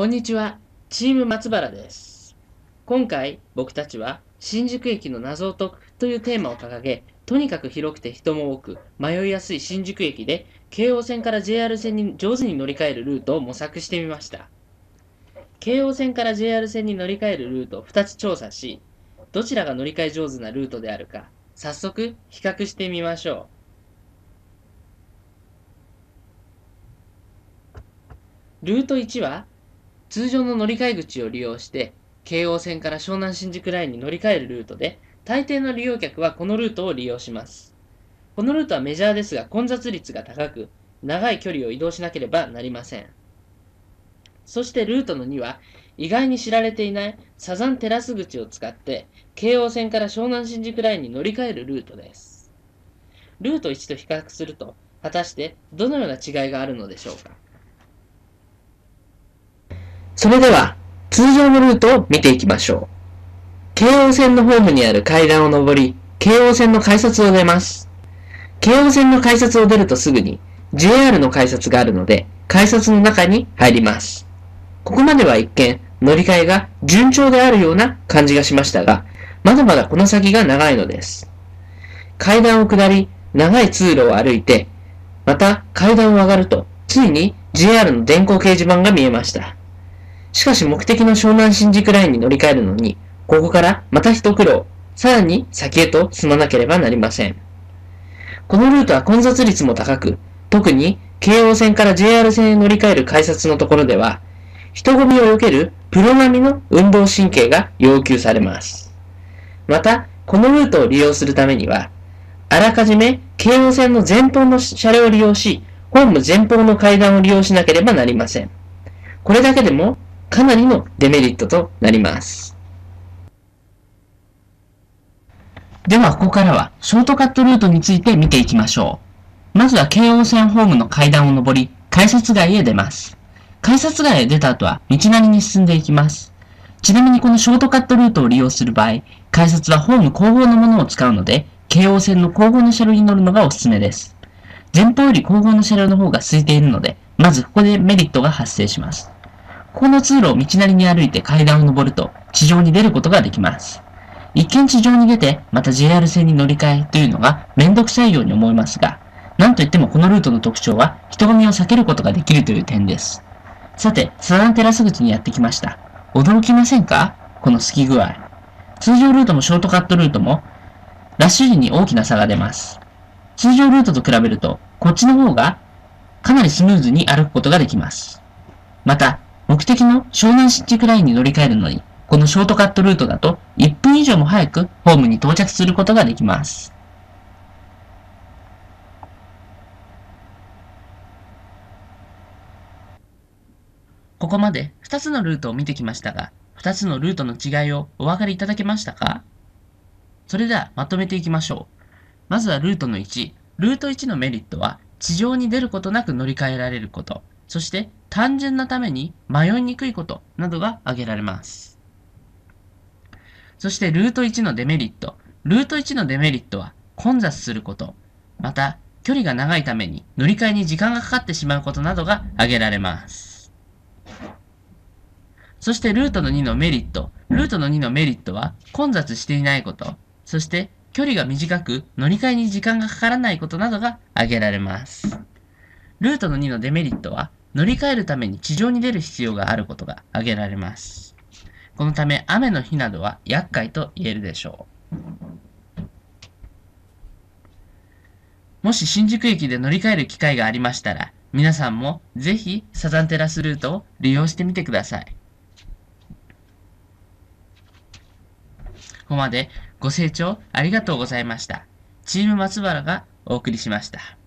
こんにちは、チーム松原です。今回、僕たちは、新宿駅の謎を解くというテーマを掲げ、とにかく広くて人も多く、迷いやすい新宿駅で、京王線から JR 線に上手に乗り換えるルートを模索してみました。京王線から JR 線に乗り換えるルートを2つ調査し、どちらが乗り換え上手なルートであるか、早速比較してみましょう。ルート1は、通常の乗り換え口を利用して、京王線から湘南新宿ラインに乗り換えるルートで、大抵の利用客はこのルートを利用します。このルートはメジャーですが混雑率が高く、長い距離を移動しなければなりません。そしてルートの2は、意外に知られていないサザンテラス口を使って、京王線から湘南新宿ラインに乗り換えるルートです。ルート1と比較すると、果たしてどのような違いがあるのでしょうか。それでは、通常のルートを見ていきましょう。京王線のホームにある階段を上り、京王線の改札を出ます。京王線の改札を出るとすぐに、JR の改札があるので、改札の中に入ります。ここまでは一見、乗り換えが順調であるような感じがしましたが、まだまだこの先が長いのです。階段を下り、長い通路を歩いて、また階段を上がると、ついに JR の電光掲示板が見えました。しかし目的の湘南新宿ラインに乗り換えるのに、ここからまた一苦労、さらに先へと進まなければなりません。このルートは混雑率も高く、特に京王線から JR 線へ乗り換える改札のところでは、人混みを避けるプロ並みの運動神経が要求されます。また、このルートを利用するためには、あらかじめ京王線の前方の車両を利用し、ホーム前方の階段を利用しなければなりません。これだけでもかなりのデメリットとなります。では、ここからはショートカットルートについて見ていきましょう。まずは京王線ホームの階段を上り、改札街へ出ます。改札街へ出た後は道なりに進んでいきます。ちなみにこのショートカットルートを利用する場合、改札はホーム後方のものを使うので、京王線の後方の車両に乗るのがおすすめです。前方より後方の車両の方が空いているので、まずここでメリットが発生します。この通路を道なりに歩いて階段を上ると、地上に出ることができます。一見地上に出て、また JR 線に乗り換えというのがめんどくさいように思いますが、なんといってもこのルートの特徴は人混みを避けることができるという点です。さて、サザンテラス口にやってきました。驚きませんか？この好き具合。通常ルートもショートカットルートも、ラッシュ時に大きな差が出ます。通常ルートと比べると、こっちの方がかなりスムーズに歩くことができます。また、目的の湘南新宿ラインに乗り換えるのに、このショートカットルートだと1分以上も早くホームに到着することができます。ここまで2つのルートを見てきましたが、2つのルートの違いをお分かりいただけましたか？それではまとめていきましょう。まずはルートの1。ルート1のメリットは、地上に出ることなく乗り換えられること。そして、単純なために迷いにくいことなどが挙げられます。そして、ルート1のデメリット。ルート1のデメリットは、混雑すること。また、距離が長いために乗り換えに時間がかかってしまうことなどが挙げられます。そして、ルートの2のメリット。ルートの2のメリットは、混雑していないこと。そして、距離が短く乗り換えに時間がかからないことなどが挙げられます。ルートの2のデメリットは、乗り換えるために地上に出る必要があることが挙げられます。このため、雨の日などは厄介と言えるでしょう。もし新宿駅で乗り換える機会がありましたら、皆さんもぜひサザンテラスルートを利用してみてください。ここまでご清聴ありがとうございました。チーム松原がお送りしました。